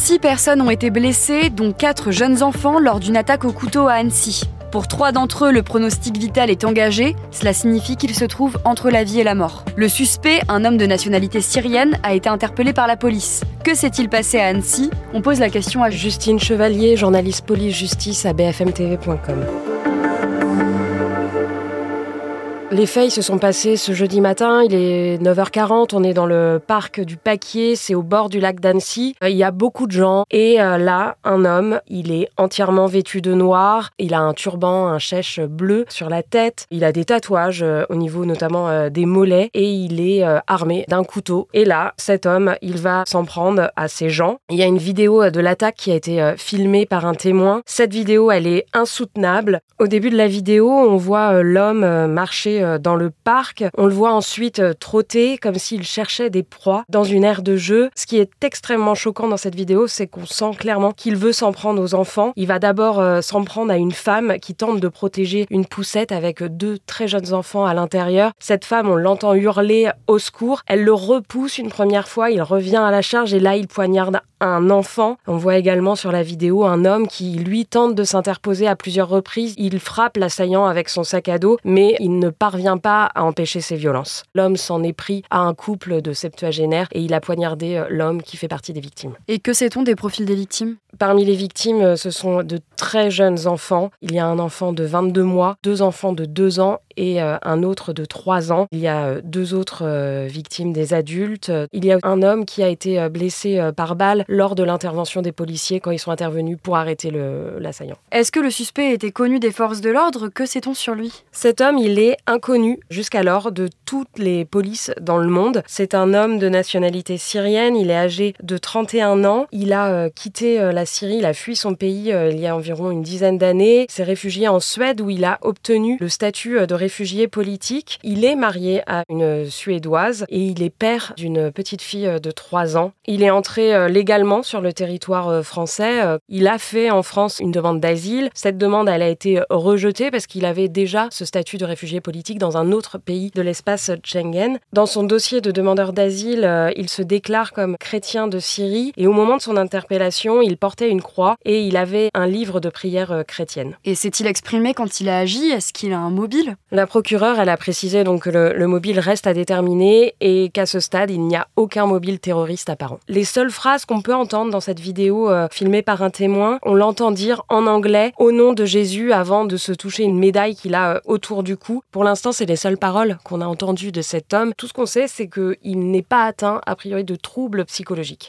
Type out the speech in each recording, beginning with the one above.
six personnes ont été blessées, dont quatre jeunes enfants, lors d'une attaque au couteau à Annecy. Pour trois d'entre eux, le pronostic vital est engagé. Cela signifie qu'ils se trouvent entre la vie et la mort. Le suspect, un homme de nationalité syrienne, a été interpellé par la police. Que s'est-il passé à Annecy? On pose la question à Justine Chevalier, journaliste police-justice à bfmtv.com. Les faits se sont passés ce jeudi matin, il est 9h40, on est dans le parc du Paquier, c'est au bord du lac d'Annecy. Il y a beaucoup de gens et euh, là, un homme, il est entièrement vêtu de noir, il a un turban, un chèche bleu sur la tête, il a des tatouages euh, au niveau notamment euh, des mollets et il est armé d'un couteau. Et là, cet homme, il va s'en prendre à ses gens. Il y a une vidéo de l'attaque qui a été filmée par un témoin. Cette vidéo, elle est insoutenable. Au début de la vidéo, on voit l'homme marcher euh, dans le parc. On le voit ensuite euh, trotter comme s'il cherchait des proies dans une aire de jeu. Ce qui est extrêmement choquant dans cette vidéo, c'est qu'on sent clairement qu'il veut s'en prendre aux enfants. Il va d'abord euh, s'en prendre à une femme qui tente de protéger une poussette avec deux très jeunes enfants à l'intérieur. Cette femme, on l'entend hurler au secours. Elle le repousse une première fois, il revient à la charge et là, il poignarde un enfant. On voit également sur la vidéo un homme qui, lui, tente de s'interposer à plusieurs reprises. Il frappe l'assaillant avec son sac à dos, mais il ne parvient pas à empêcher ces violences. L'homme s'en est pris à un couple de septuagénaires et il a poignardé euh, l'homme qui fait partie des victimes. Et que sait-on des profils des victimes? Parmi les victimes, euh, ce sont de très jeunes enfants. Il y a un enfant de 22 mois, deux enfants de 2 ans et euh, un autre de 3 ans. Il y a deux autres victimes des adultes. Il y a un homme qui a été blessé par balle lors de l'intervention des policiers quand ils sont intervenus pour arrêter l'assaillant. Est-ce que le suspect était connu des forces de l'ordre? Que sait-on sur lui? Cet homme, il est inconnu jusqu'alors de toutes les polices dans le monde. C'est un homme de nationalité syrienne, il est âgé de 31 ans, il a euh, quitté euh, la Syrie, il a fui son pays euh, il y a environ une dizaine d'années, s'est réfugié en Suède où il a obtenu le statut de réfugié politique. Il est marié à une Suédoise et il est père d'une petite fille de 3 ans. Il est entré légalement sur le territoire français. Il a fait en France une demande d'asile. Cette demande, elle a été rejetée parce qu'il avait déjà ce statut de réfugié politique dans un autre pays de l'espace Schengen. Dans son dossier de demandeur d'asile, euh, il se déclare comme chrétien de Syrie et au moment de son interpellation, il portait une croix et il avait un livre de prière euh, chrétienne. Et s'est-il exprimé quand il a agi? Est-ce qu'il a un mobile? La procureure, elle a précisé donc que le, mobile reste à déterminer et qu'à ce stade, il n'y a aucun mobile terroriste apparent. Les seules phrases qu'on peut entendre dans cette vidéo euh, filmée par un témoin, on l'entend dire en anglais au nom de Jésus avant de se toucher une médaille qu'il a autour du cou. Pour l'instant, c'est les seules paroles qu'on a entendues de cet homme. Tout ce qu'on sait, c'est qu'il n'est pas atteint, a priori, de troubles psychologiques.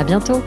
À bientôt!